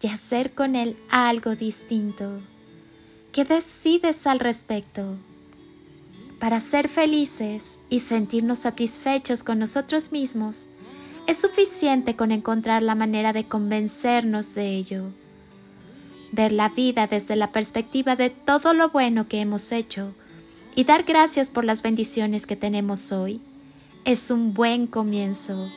y hacer con él algo distinto. ¿Qué decides al respecto? Para ser felices y sentirnos satisfechos con nosotros mismos, es suficiente con encontrar la manera de convencernos de ello. Ver la vida desde la perspectiva de todo lo bueno que hemos hecho y dar gracias por las bendiciones que tenemos hoy es un buen comienzo.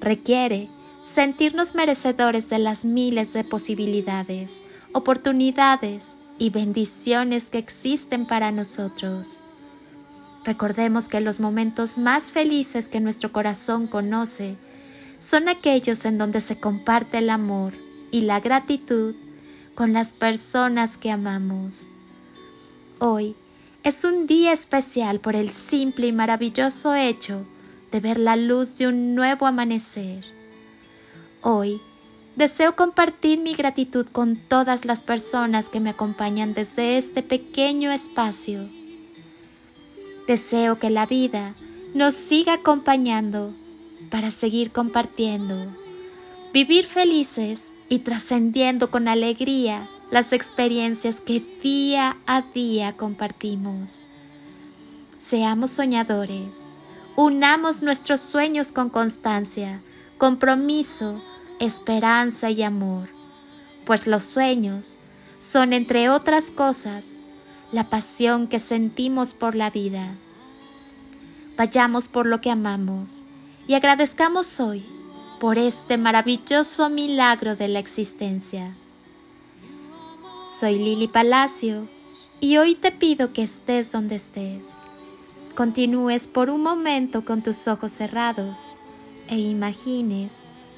Requiere sentirnos merecedores de las miles de posibilidades, oportunidades y bendiciones que existen para nosotros. Recordemos que los momentos más felices que nuestro corazón conoce son aquellos en donde se comparte el amor y la gratitud con las personas que amamos. Hoy es un día especial por el simple y maravilloso hecho de ver la luz de un nuevo amanecer. Hoy deseo compartir mi gratitud con todas las personas que me acompañan desde este pequeño espacio. Deseo que la vida nos siga acompañando para seguir compartiendo, vivir felices y trascendiendo con alegría las experiencias que día a día compartimos. Seamos soñadores, unamos nuestros sueños con constancia, compromiso, esperanza y amor, pues los sueños son, entre otras cosas, la pasión que sentimos por la vida. Vayamos por lo que amamos y agradezcamos hoy por este maravilloso milagro de la existencia. Soy Lili Palacio y hoy te pido que estés donde estés. Continúes por un momento con tus ojos cerrados e imagines